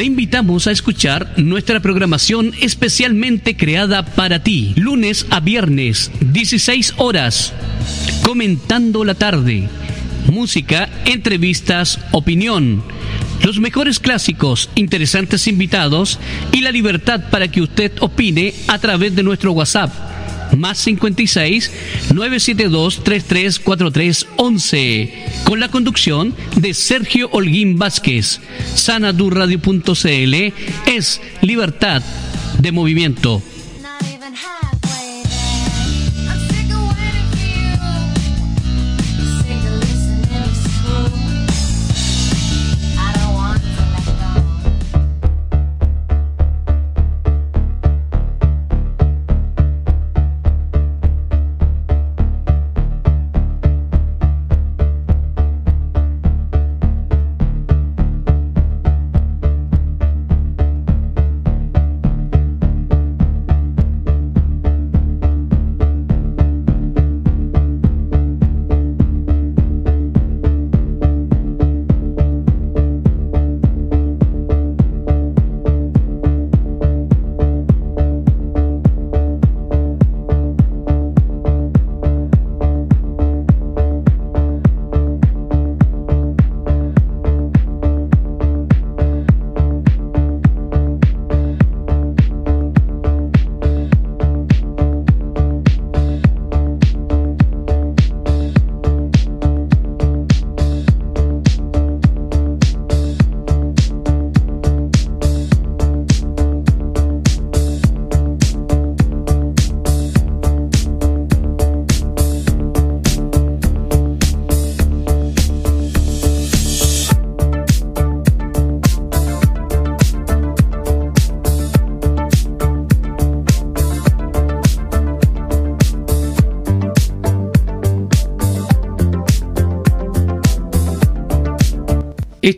Te invitamos a escuchar nuestra programación especialmente creada para ti, lunes a viernes, 16 horas, comentando la tarde, música, entrevistas, opinión, los mejores clásicos, interesantes invitados y la libertad para que usted opine a través de nuestro WhatsApp más 56 972 3343 11 con la conducción de Sergio Holguín Vázquez. Sanadurradio.cl es libertad de movimiento.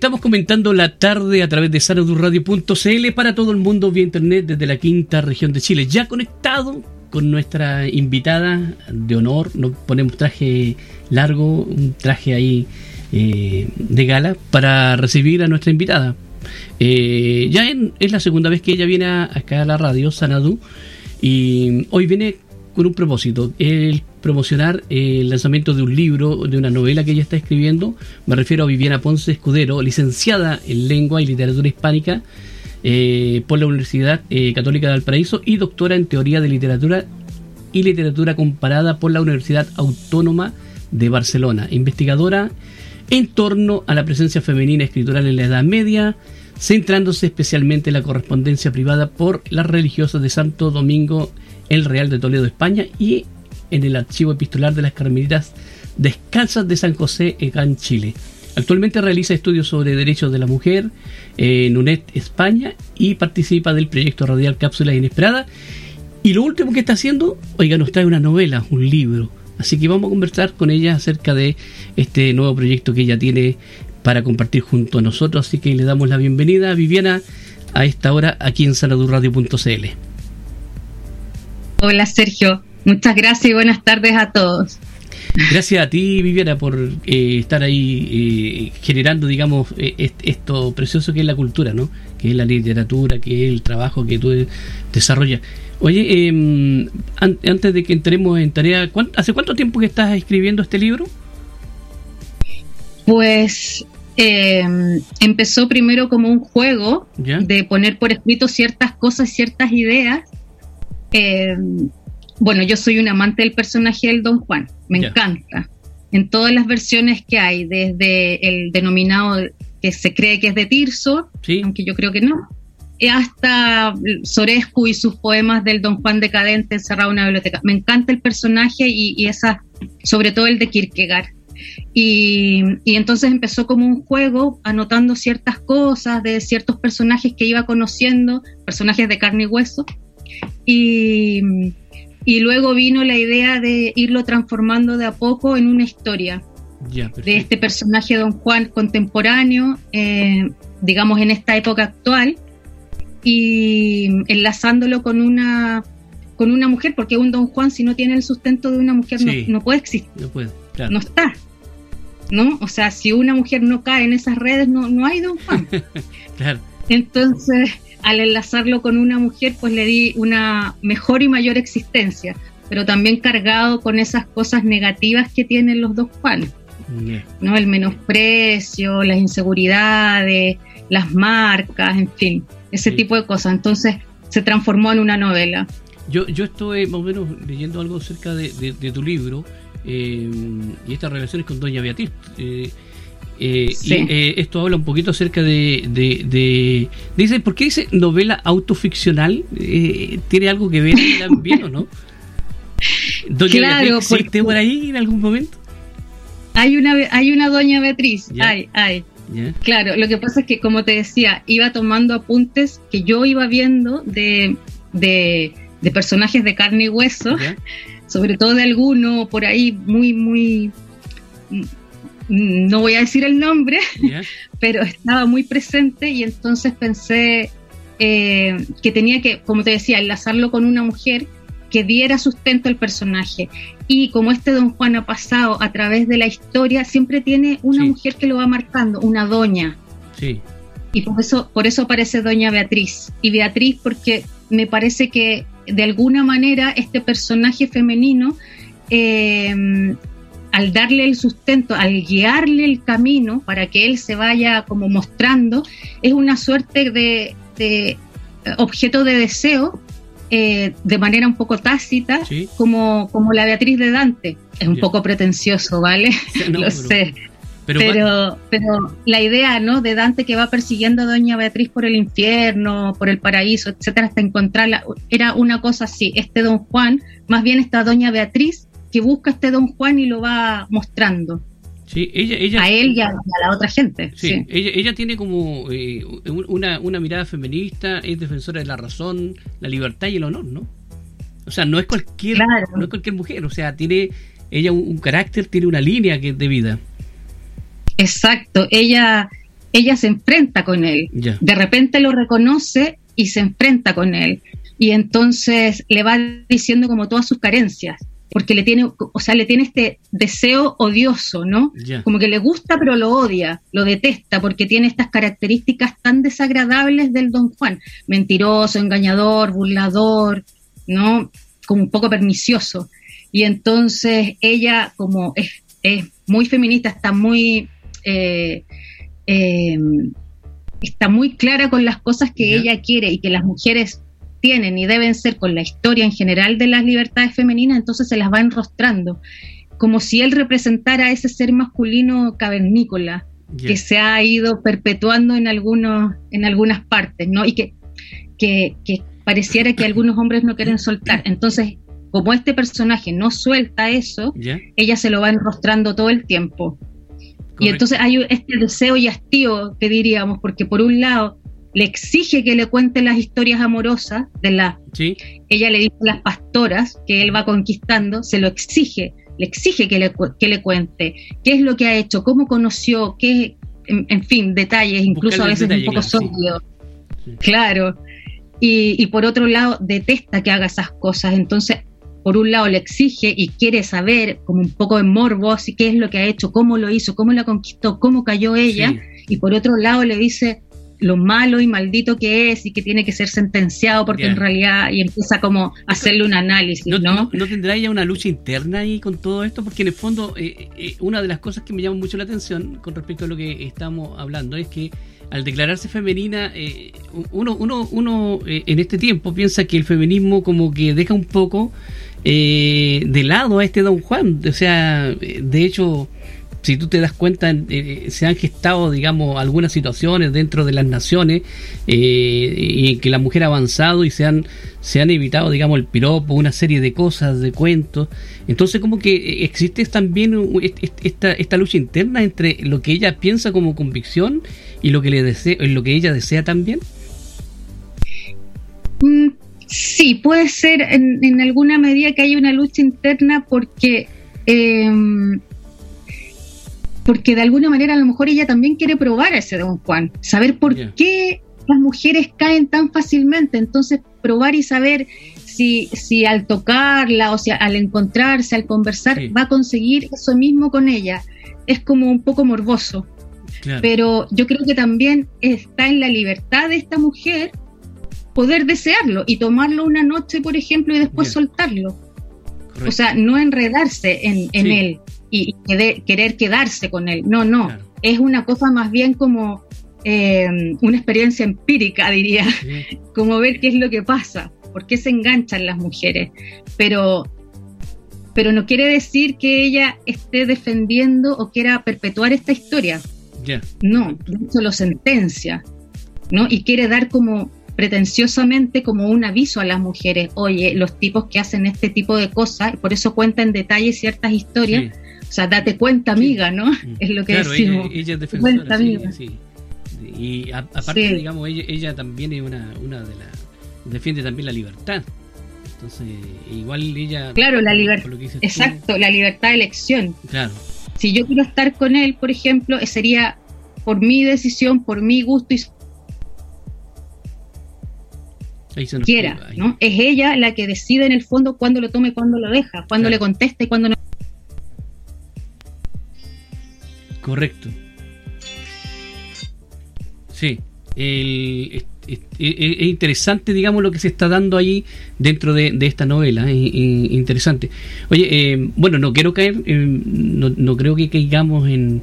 Estamos comentando la tarde a través de sanadurradio.cl para todo el mundo vía internet desde la quinta región de Chile. Ya conectado con nuestra invitada de honor, nos ponemos traje largo, un traje ahí eh, de gala para recibir a nuestra invitada. Eh, ya es la segunda vez que ella viene acá a la radio, Sanadú, y hoy viene con un propósito, el promocionar el lanzamiento de un libro, de una novela que ella está escribiendo. Me refiero a Viviana Ponce Escudero, licenciada en Lengua y Literatura Hispánica eh, por la Universidad eh, Católica de Valparaíso y doctora en Teoría de Literatura y Literatura Comparada por la Universidad Autónoma de Barcelona. Investigadora en torno a la presencia femenina escritural en la Edad Media, centrándose especialmente en la correspondencia privada por las religiosas de Santo Domingo el Real de Toledo, España, y en el archivo epistolar de las Carmelitas Descalzas de San José, en Chile. Actualmente realiza estudios sobre derechos de la mujer en UNED España y participa del proyecto radial Cápsula Inesperada. Y lo último que está haciendo, oiga, nos trae una novela, un libro. Así que vamos a conversar con ella acerca de este nuevo proyecto que ella tiene para compartir junto a nosotros. Así que le damos la bienvenida a Viviana a esta hora aquí en saladurradio.cl. Hola Sergio, muchas gracias y buenas tardes a todos. Gracias a ti, Viviana, por eh, estar ahí eh, generando, digamos, eh, esto precioso que es la cultura, ¿no? Que es la literatura, que es el trabajo que tú desarrollas. Oye, em, antes de que entremos en tarea, ¿hace cuánto tiempo que estás escribiendo este libro? Pues em, empezó primero como un juego de poner por escrito ciertas cosas, ciertas ideas eh, bueno, yo soy un amante del personaje del Don Juan, me encanta. En todas las versiones que hay, desde el denominado que se cree que es de Tirso, aunque yo creo que no, hasta Sorescu y sus poemas del Don Juan decadente encerrado en una biblioteca. Me encanta el personaje y, esa, sobre todo el de Kierkegaard. Y, y, entonces empezó como un juego, anotando ciertas cosas de ciertos personajes que iba conociendo, personajes de carne y hueso, y, luego vino la idea de irlo transformando de a poco en una historia de este personaje Don Juan contemporáneo, eh, digamos en esta época actual, y enlazándolo con una con una mujer, porque un Don Juan si no tiene el sustento de una mujer no, puede existir, no, no está. ¿no? O sea, si una mujer no cae en esas redes, no, no hay Don Juan. claro. Entonces, al enlazarlo con una mujer, pues le di una mejor y mayor existencia, pero también cargado con esas cosas negativas que tienen los dos Juanes. ¿no? El menosprecio, las inseguridades, las marcas, en fin, ese tipo de cosas. Entonces se transformó en una novela. Yo, yo estoy más o menos leyendo algo acerca de, tu libro eh, y estas relaciones con Doña Beatriz. Eh, eh, y esto habla un poquito acerca de, Dice, ¿por qué dice novela autoficcional? ¿Tiene algo que ver también o no? ¿Doña claro, Beatriz existe por ahí en algún momento? Hay una, hay una Doña Beatriz, hay, hay. Claro, lo que pasa es que, como te decía, iba tomando apuntes que yo iba viendo de, de, personajes de carne y hueso, sobre todo de alguno por ahí muy, muy, no voy a decir el nombre, pero estaba muy presente y entonces pensé eh, que tenía que, como te decía, enlazarlo con una mujer que diera sustento al personaje. Y como este don Juan ha pasado a través de la historia, siempre tiene una mujer que lo va marcando, una doña. Sí. Y por eso, por eso aparece doña Beatriz. Y Beatriz porque me parece que de alguna manera este personaje femenino, eh, al darle el sustento, al guiarle el camino para que él se vaya como mostrando, es una suerte de, de objeto de deseo eh, de manera un poco tácita, como, como la Beatriz de Dante. Es un poco pretencioso, ¿vale? Lo sé. Pero, pero, la idea ¿no? de Dante que va persiguiendo a Doña Beatriz por el infierno, por el paraíso, etcétera, hasta encontrarla, era una cosa así. Este Don Juan, más bien esta Doña Beatriz que busca este Don Juan y lo va mostrando ella, a él y a, la otra gente. Sí, Ella, tiene como eh, una, una mirada feminista, es defensora de la razón, la libertad y el honor, ¿no? O sea, no es cualquier, no es cualquier mujer, o sea, tiene ella un, carácter, tiene una línea que de vida. Exacto, ella, ella se enfrenta con él. De repente lo reconoce y se enfrenta con él. Y entonces le va diciendo como todas sus carencias porque le tiene, o sea, le tiene este deseo odioso, ¿no? Como que le gusta pero lo odia, lo detesta, porque tiene estas características tan desagradables del Don Juan, mentiroso, engañador, burlador, ¿no? Como un poco pernicioso. Y entonces ella, como es, muy feminista, está muy... Eh, eh, está muy clara con las cosas que ella quiere y que las mujeres tienen y deben ser con la historia en general de las libertades femeninas, entonces se las va enrostrando, como si él representara ese ser masculino cavernícola que se ha ido perpetuando en algunos, en algunas partes, ¿no? Y que, que, pareciera que algunos hombres no quieren soltar. Entonces, como este personaje no suelta eso, ella se lo va enrostrando todo el tiempo. Y entonces hay este deseo y hastío que diríamos, porque por un lado le exige que le cuente las historias amorosas de la ella le dice a las pastoras que él va conquistando, se lo exige, le exige que le, que le cuente qué es lo que ha hecho, cómo conoció, qué, en, fin, detalles, incluso a veces un poco claro, Claro. Y, y por otro lado, detesta que haga esas cosas. Entonces, por un lado le exige y quiere saber, como un poco de morbo, qué es lo que ha hecho, cómo lo hizo, cómo la conquistó, cómo cayó ella, y por otro lado le dice, lo malo y maldito que es y que tiene que ser sentenciado porque en realidad y empieza como a hacerle un análisis, ¿no? ¿no? ¿No, tendrá ya una lucha interna ahí con todo esto? Porque en el fondo eh, eh, una de las cosas que me llama mucho la atención con respecto a lo que estamos hablando es que al declararse femenina, eh, uno, uno, uno en este tiempo piensa que el feminismo como que deja un poco de lado a este don Juan. O sea, de hecho si tú te das cuenta, eh, se han gestado, digamos, algunas situaciones dentro de las naciones eh, y que la mujer ha avanzado y se han, se han evitado, digamos, el piropo, una serie de cosas, de cuentos. Entonces, como que existe también esta, esta lucha interna entre lo que ella piensa como convicción y lo que, le desea, lo que ella desea también. Mm, sí, puede ser en, en alguna medida que haya una lucha interna porque... Eh, porque de alguna manera a lo mejor ella también quiere probar a ese don Juan, saber por qué las mujeres caen tan fácilmente, entonces probar y saber si, si al tocarla o si al encontrarse, al conversar, va a conseguir eso mismo con ella. Es como un poco morboso. Pero yo creo que también está en la libertad de esta mujer poder desearlo y tomarlo una noche, por ejemplo, y después soltarlo. O sea, no enredarse en, él y, querer quedarse con él. No, no. Es una cosa más bien como eh, una experiencia empírica, diría, como ver qué es lo que pasa, por qué se enganchan las mujeres. Pero, pero no quiere decir que ella esté defendiendo o quiera perpetuar esta historia. No, de hecho lo sentencia, ¿no? Y quiere dar como pretenciosamente como un aviso a las mujeres, oye, los tipos que hacen este tipo de cosas, por eso cuenta en detalle ciertas historias, sea, date cuenta, amiga, ¿no? Es lo que decimos. Ella, es cuenta, amiga. Y aparte, digamos, ella, también es una, una de las... defiende también la libertad. Entonces, igual ella... Claro, la libertad. Exacto, la libertad de elección. Claro. Si yo quiero estar con él, por ejemplo, sería por mi decisión, por mi gusto y quiera, ¿no? Es ella la que decide en el fondo cuándo lo tome, cuándo lo deja, cuándo le contesta y cuándo no. Correcto. Sí. es, interesante, digamos, lo que se está dando ahí dentro de, esta novela. Es, interesante. Oye, eh, bueno, no quiero caer, no, no, creo que caigamos en,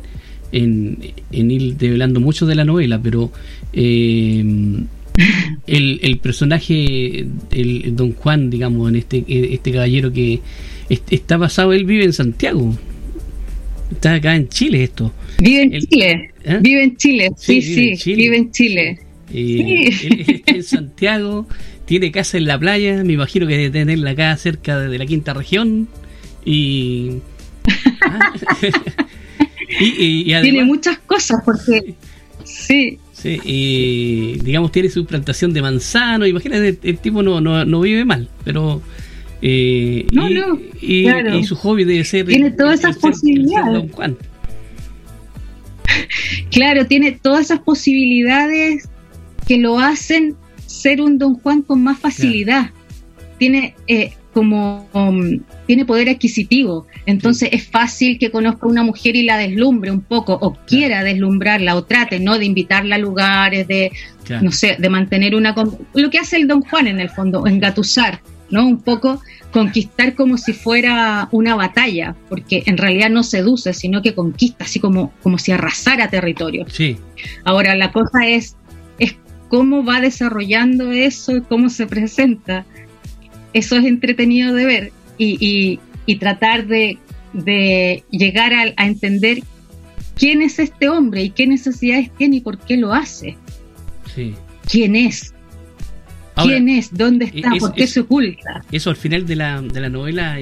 en, en, ir develando mucho de la novela, pero eh, el, el personaje, el, Don Juan, digamos, en este, este caballero que está basado, él vive en Santiago. Está acá en Chile esto. Vive en Chile. ¿eh? Vive en Chile, sí, sí, vive en Chile. Él está en Santiago, tiene casa en la playa, me imagino que debe tenerla acá cerca de la quinta región. Y. ¿ah? y, tiene muchas cosas porque. Sí, Sí, y digamos tiene su plantación de manzano, imagínate, el, tipo no, no, no, vive mal, pero... Eh, no, y, no, y, su hobby debe ser... Tiene todas esas posibilidades. claro, tiene todas esas posibilidades que lo hacen ser un Don Juan con más facilidad. Tiene eh, como um, tiene poder adquisitivo, entonces es fácil que conozca a una mujer y la deslumbre un poco, o quiera deslumbrarla, o trate, ¿no? De invitarla a lugares, de, no sé, de mantener una... Lo que hace el Don Juan en el fondo, engatusar, ¿no? Un poco conquistar como si fuera una batalla, porque en realidad no seduce, sino que conquista, así como, como si arrasara territorio. Sí. Ahora, la cosa es, es cómo va desarrollando eso, cómo se presenta eso es entretenido de ver y, tratar de, llegar a, entender quién es este hombre y qué necesidades tiene y por qué lo hace. Sí. ¿Quién es? ¿Quién es? ¿Dónde está? ¿Por qué se oculta? Eso al final de la, de la novela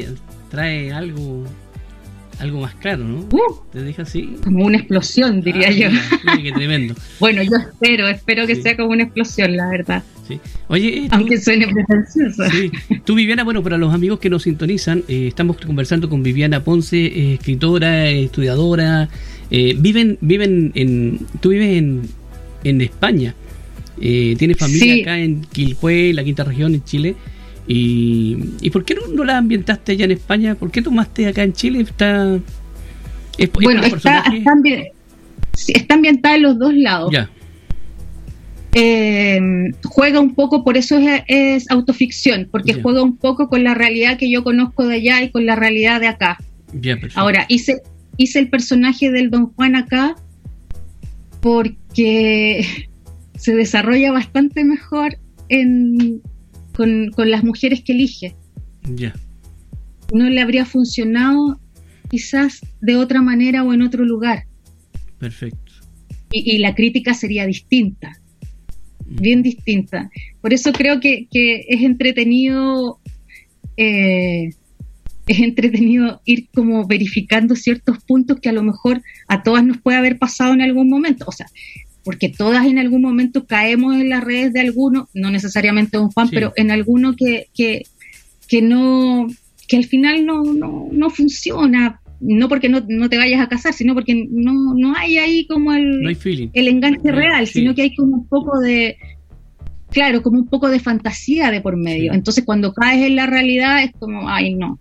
trae algo algo más claro, ¿no? Uh, Te deja así. Como una explosión, diría ah, yo. qué tremendo. bueno, yo espero, espero que sea como una explosión, la verdad. Sí. Oye, eh, aunque suene pretencioso. Sí. Tú, Viviana, bueno, para los amigos que nos sintonizan, eh, estamos conversando con Viviana Ponce, eh, escritora, estudiadora. viven, viven en. Tú vives en, en España. Tienes familia acá en Quilpué, la quinta región, en Chile. ¿Y, ¿y por qué no, la ambientaste allá en España? ¿Por qué tomaste acá en Chile? Está, bueno, está, está, ambientada en los dos lados. Ya. Eh, juega un poco, por eso es, autoficción, porque juega un poco con la realidad que yo conozco de allá y con la realidad de acá. Ahora, hice, hice el personaje del Don Juan acá porque se desarrolla bastante mejor en, con, las mujeres que elige. Ya. No le habría funcionado quizás de otra manera o en otro lugar. Perfecto. Y, la crítica sería distinta, mm. bien distinta. Por eso creo que, es entretenido, eh, es entretenido ir como verificando ciertos puntos que a lo mejor a todas nos puede haber pasado en algún momento. O sea, porque todas en algún momento caemos en las redes de alguno, no necesariamente un Juan, pero en alguno que, que, que, no, que al final no, no, no funciona, no porque no, no, te vayas a casar, sino porque no, no hay ahí como el, el enganche real, sino que hay como un poco de, claro, como un poco de fantasía de por medio. Entonces cuando caes en la realidad es como, ay no.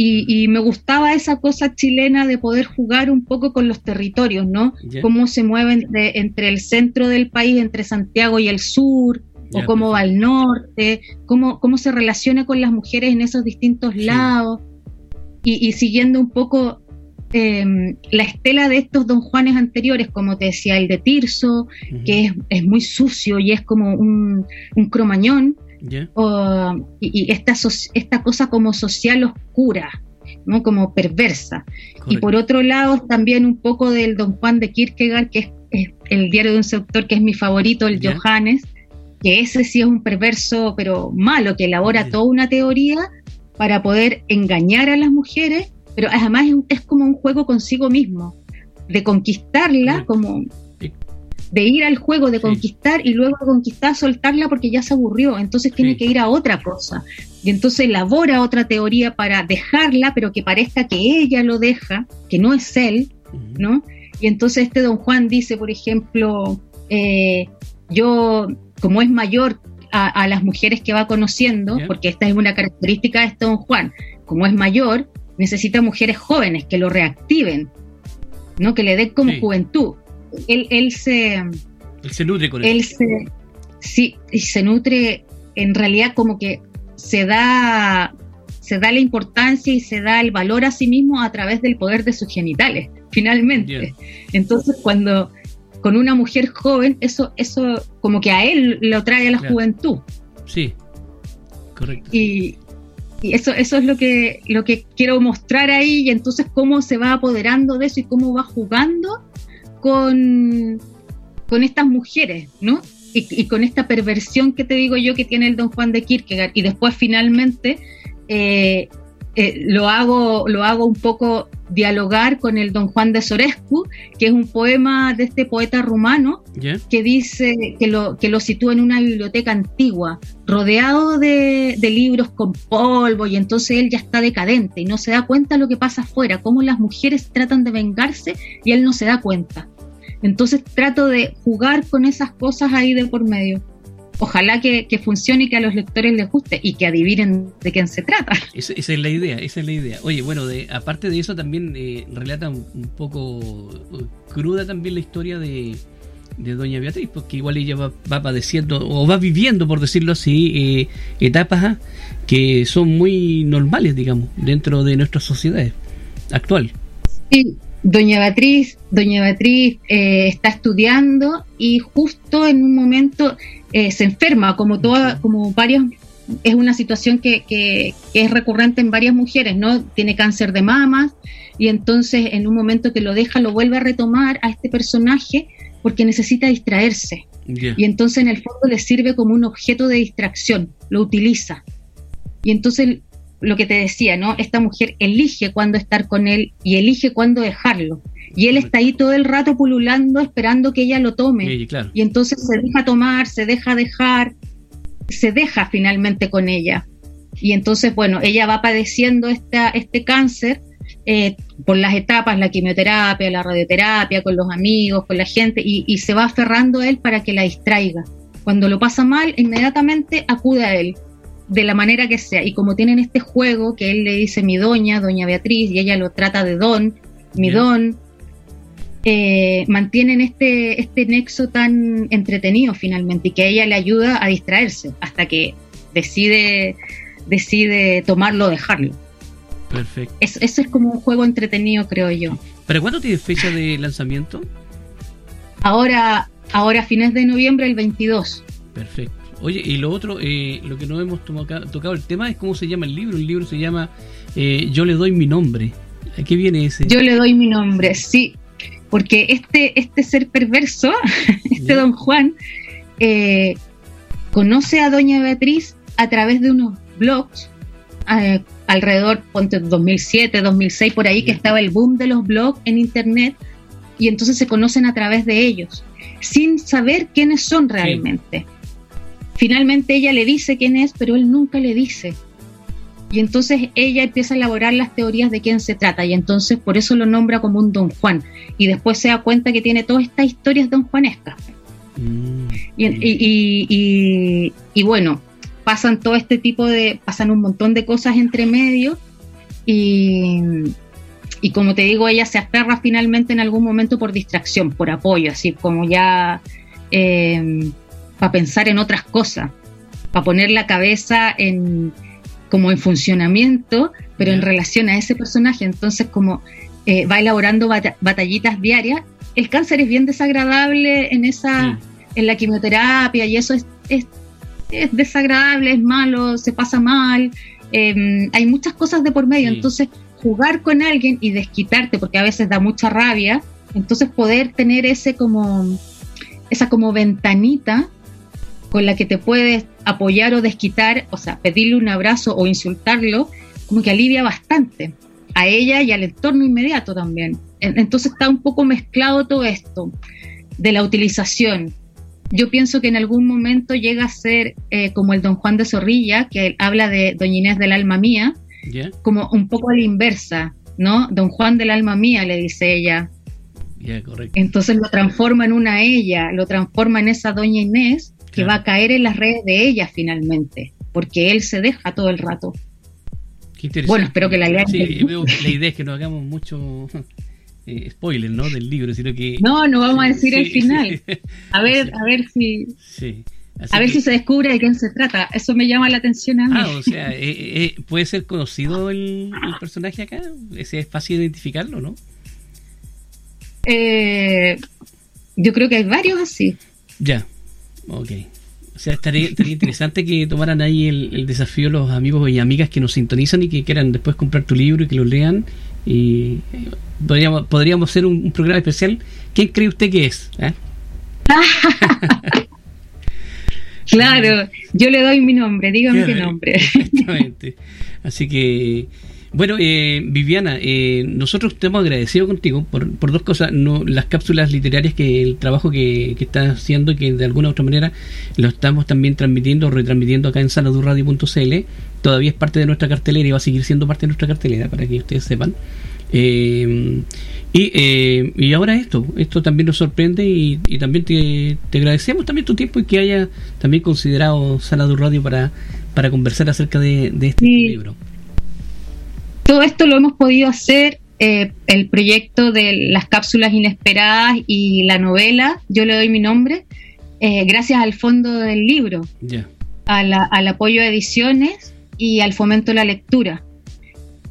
Y, me gustaba esa cosa chilena de poder jugar un poco con los territorios, ¿no? Cómo se mueven entre el centro del país, entre Santiago y el sur, o cómo va al norte, cómo, cómo se relaciona con las mujeres en esos distintos lados. Y, siguiendo un poco em, la estela de estos don Juanes anteriores, como te decía, el de Tirso, que es, muy sucio y es como un, un cromañón, y, esta, esta cosa como social oscura, ¿no? como perversa. Y por otro lado, también un poco del Don Juan de Kierkegaard, que es, el diario de un sector que es mi favorito, el Johannes, que ese sí es un perverso, pero malo, que elabora toda una teoría para poder engañar a las mujeres, pero además es, como un juego consigo mismo, de conquistarla como de ir al juego, de conquistar y luego de conquistar soltarla porque ya se aburrió, entonces tiene que ir a otra cosa. Y entonces elabora otra teoría para dejarla, pero que parezca que ella lo deja, que no es él, ¿no? Y entonces este don Juan dice, por ejemplo, eh, yo, como es mayor a, las mujeres que va conociendo, porque esta es una característica de este don Juan, como es mayor, necesita mujeres jóvenes que lo reactiven, ¿no? Que le den como juventud él, él se... Él se nutre con él. Se, sí, y se nutre en realidad como que se da, se da la importancia y se da el valor a sí mismo a través del poder de sus genitales, finalmente. Entonces cuando con una mujer joven, eso, eso como que a él lo trae a la juventud. Sí, correcto. Y, y eso, eso es lo que, lo que quiero mostrar ahí, y entonces cómo se va apoderando de eso y cómo va jugando con, con estas mujeres, ¿no? Y, con esta perversión que te digo yo que tiene el Don Juan de Kierkegaard. Y después finalmente eh, eh, lo, hago, lo hago un poco dialogar con el Don Juan de Sorescu, que es un poema de este poeta rumano que dice que lo, que lo sitúa en una biblioteca antigua, rodeado de, de, libros con polvo, y entonces él ya está decadente y no se da cuenta de lo que pasa afuera, cómo las mujeres tratan de vengarse y él no se da cuenta. Entonces trato de jugar con esas cosas ahí de por medio. Ojalá que, funcione y que a los lectores les guste y que adivinen de quién se trata. Esa, es la idea, esa es la idea. Oye, bueno, de, aparte de eso también eh, relata un, poco uh, cruda también la historia de, Doña Beatriz, porque igual ella va, padeciendo o va viviendo, por decirlo así, eh, etapas ah, que son muy normales, digamos, dentro de nuestra sociedad actual. Sí, Doña Beatriz, Doña Beatriz eh, está estudiando y justo en un momento eh, se enferma, como toda, como varias, es una situación que, que, es recurrente en varias mujeres, ¿no? Tiene cáncer de mamas y entonces en un momento que lo deja lo vuelve a retomar a este personaje porque necesita distraerse. Y entonces en el fondo le sirve como un objeto de distracción, lo utiliza. Y entonces lo que te decía, ¿no? Esta mujer elige cuándo estar con él y elige cuándo dejarlo. Y él está ahí todo el rato pululando, esperando que ella lo tome. Y entonces se deja tomar, se deja dejar, se deja finalmente con ella. Y entonces, bueno, ella va padeciendo esta, este cáncer eh, por las etapas, la quimioterapia, la radioterapia, con los amigos, con la gente, y, y se va aferrando a él para que la distraiga. Cuando lo pasa mal, inmediatamente acude a él de la manera que sea. Y como tienen este juego que él le dice mi doña, doña Beatriz, y ella lo trata de don, mi don, eh, mantienen este, este nexo tan entretenido finalmente y que ella le ayuda a distraerse hasta que decide, decide tomarlo o dejarlo. Perfecto. eso es como un juego entretenido, creo yo. ¿Para cuándo tiene fecha de lanzamiento? Ahora, ahora fines de noviembre, el 22. Perfecto. Oye, y lo otro, eh, lo que no hemos tocado el tema es cómo se llama el libro. El libro se llama eh, Yo le doy mi nombre. ¿A qué viene ese? Yo le doy mi nombre, sí. Porque este, este ser perverso, este don Juan, eh, conoce a doña Beatriz a través de unos blogs, alrededor, ponte 2007, 2006, por ahí, que estaba el boom de los blogs en Internet, y entonces se conocen a través de ellos, sin saber quiénes son realmente. Finalmente ella le dice quién es, pero él nunca le dice. Y entonces ella empieza a elaborar las teorías de quién se trata y entonces por eso lo nombra como un don Juan. Y después se da cuenta que tiene todas estas historias don Juanescas. Mm, y, bueno, pasan todo este tipo de, pasan un montón de cosas entre medio y, y como te digo, ella se aferra finalmente en algún momento por distracción, por apoyo, así como ya eh, para pensar en otras cosas, para poner la cabeza en como en funcionamiento, pero en relación a ese personaje. Entonces, como eh, va elaborando batallitas diarias, el cáncer es bien desagradable en esa, en la quimioterapia y eso es, es, desagradable, es malo, se pasa mal. Em, hay muchas cosas de por medio. Entonces, jugar con alguien y desquitarte, porque a veces da mucha rabia, entonces poder tener ese como esa como ventanita con la que te puedes apoyar o desquitar, o sea, pedirle un abrazo o insultarlo, como que alivia bastante a ella y al entorno inmediato también. Entonces está un poco mezclado todo esto de la utilización. Yo pienso que en algún momento llega a ser eh, como el don Juan de Zorrilla, que habla de Doña Inés del alma mía, como un poco a la inversa, ¿no? Don Juan del alma mía, le dice ella. Entonces lo transforma en una ella, lo transforma en esa Doña Inés que va a caer en las redes de ella finalmente, porque él se deja todo el rato. Bueno, espero que la lean. Sí, la idea es que no hagamos mucho eh, spoiler, ¿no? Del libro, sino que... No, no vamos a decir el final. A ver, a ver si... a ver si se descubre de quién se trata. Eso me llama la atención a mí. Ah, o sea, eh, eh, ¿puede ser conocido el, personaje acá? ¿Es fácil identificarlo, no? yo creo que hay varios así. Ya, Ok. O sea, estaría, interesante que tomaran ahí el, desafío los amigos y amigas que nos sintonizan y que quieran después comprar tu libro y que lo lean. Y eh, podríamos, podríamos hacer un, programa especial. ¿Quién cree usted que es? ¿Eh? claro, yo le doy mi nombre, dígame qué nombre. Exactamente. Así que bueno, eh, Viviana, eh, nosotros estamos agradecidos contigo por, por dos cosas. No, las cápsulas literarias, que el trabajo que, que estás haciendo, que de alguna u otra manera lo estamos también transmitiendo o retransmitiendo acá en sanadurradio.cl, todavía es parte de nuestra cartelera y va a seguir siendo parte de nuestra cartelera, para que ustedes sepan. Eh, y, eh, y ahora esto, esto también nos sorprende y, y también te, te, agradecemos también tu tiempo y que haya también considerado Sanadur Radio para, para conversar acerca de, de este libro. Todo esto lo hemos podido hacer, eh, el proyecto de las cápsulas inesperadas y la novela, yo le doy mi nombre, eh, gracias al fondo del libro, al apoyo a ediciones y al fomento de la lectura.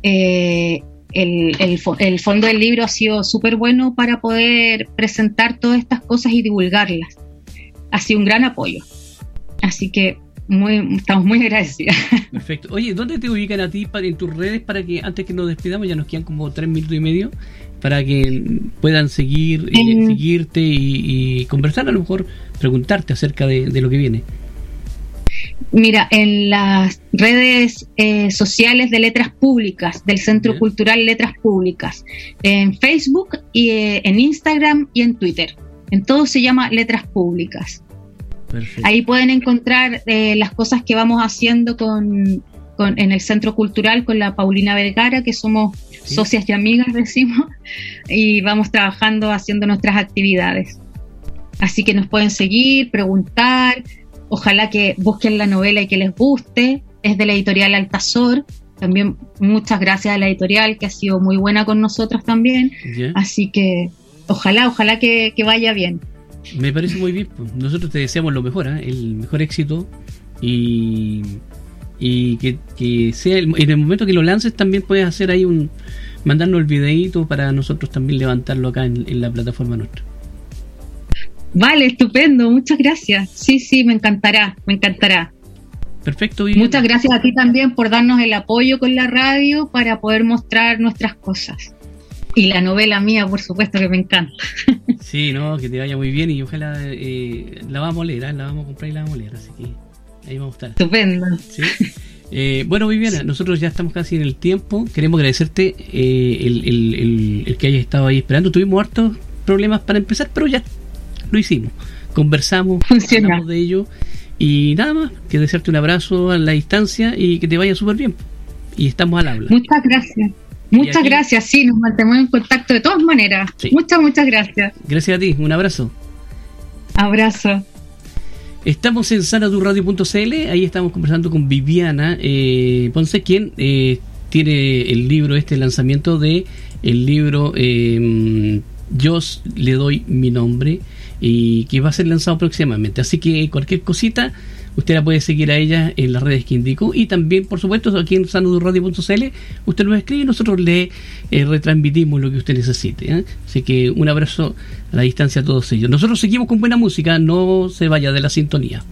Eh, el, el, fondo del libro ha sido súper bueno para poder presentar todas estas cosas y divulgarlas. Ha sido un gran apoyo. Así que muy, estamos muy agradecidos. Perfecto. Oye, ¿dónde te ubican a ti para, en tus redes para que antes que nos despidamos, ya nos quedan como tres minutos y medio, para que puedan seguir, eh, seguirte y, conversar, a lo mejor preguntarte acerca de, lo que viene? Mira, en las redes eh, sociales de Letras Públicas, del Centro Cultural Letras Públicas, en Facebook, y, eh, en Instagram y en Twitter. En todo se llama Letras Públicas. Ahí pueden encontrar eh, las cosas que vamos haciendo con, en el Centro Cultural con la Paulina Vergara, que somos socias y amigas, decimos, y vamos trabajando haciendo nuestras actividades. Así que nos pueden seguir, preguntar, ojalá que busquen la novela y que les guste. Es de la editorial Altazor. También muchas gracias a la editorial que ha sido muy buena con nosotros también. Así que ojalá, ojalá que vaya bien. Me parece muy bien. Pues. Nosotros te deseamos lo mejor, ¿eh? el mejor éxito y, y que, sea en el momento que lo lances también puedes hacer ahí un mandarnos el videito para nosotros también levantarlo acá en, la plataforma nuestra. Vale, estupendo, muchas gracias. Sí, sí, me encantará, me encantará. Perfecto. Muchas gracias a ti también por darnos el apoyo con la radio para poder mostrar nuestras cosas. Y la novela mía, por supuesto, que me encanta. Sí, no, que te vaya muy bien y ojalá eh, la vamos a leer, ¿eh? la vamos a comprar y la vamos a leer, así que ahí vamos a estar. Estupendo. ¿Sí? Eh, bueno, Viviana, nosotros ya estamos casi en el tiempo. Queremos agradecerte eh, el, que hayas estado ahí esperando. Tuvimos hartos problemas para empezar, pero ya lo hicimos. Conversamos, hablamos de ello y nada más que desearte un abrazo a la distancia y que te vaya súper bien. Y estamos al habla. Muchas gracias. Muchas gracias, sí, nos mantenemos en contacto de todas maneras. Muchas, muchas gracias. Gracias a ti, un abrazo. Abrazo. Estamos en sanadurradio.cl, ahí estamos conversando con Viviana eh, Ponce, quien eh, tiene el libro, este lanzamiento de el libro eh, Yo le doy mi nombre y que va a ser lanzado próximamente. Así que cualquier cosita, usted la puede seguir a ella en las redes que indicó y también, por supuesto, aquí en sanudurradio.cl, usted nos escribe y nosotros le eh, retransmitimos lo que usted necesite. ¿eh? Así que un abrazo a la distancia a todos ellos. Nosotros seguimos con buena música, no se vaya de la sintonía.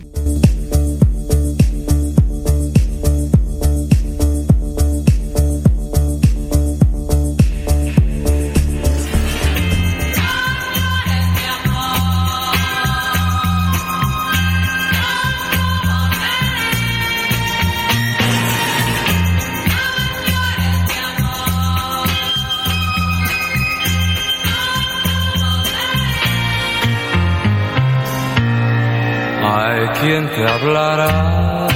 Quien te hablará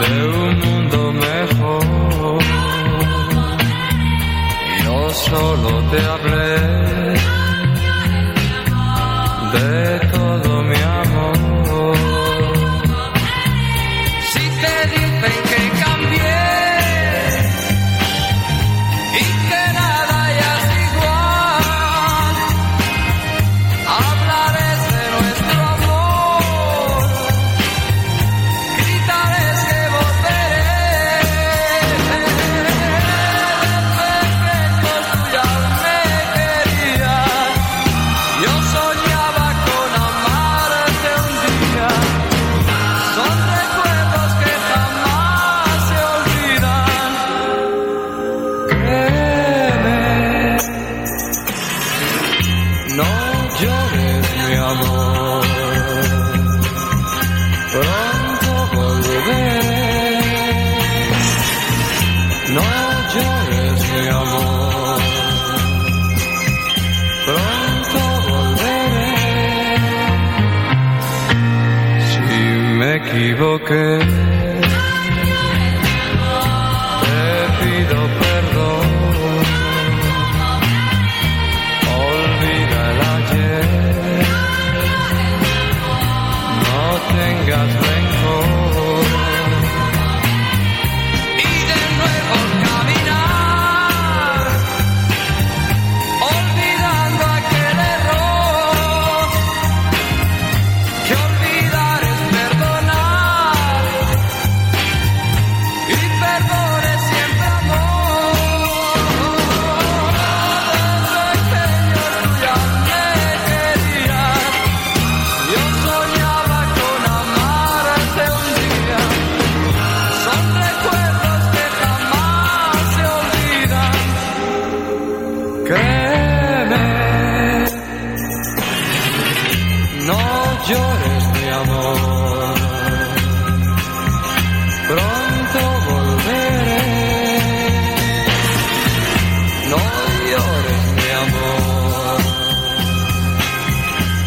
de un mundo mejor. Yo solo te hablé de equivoqué.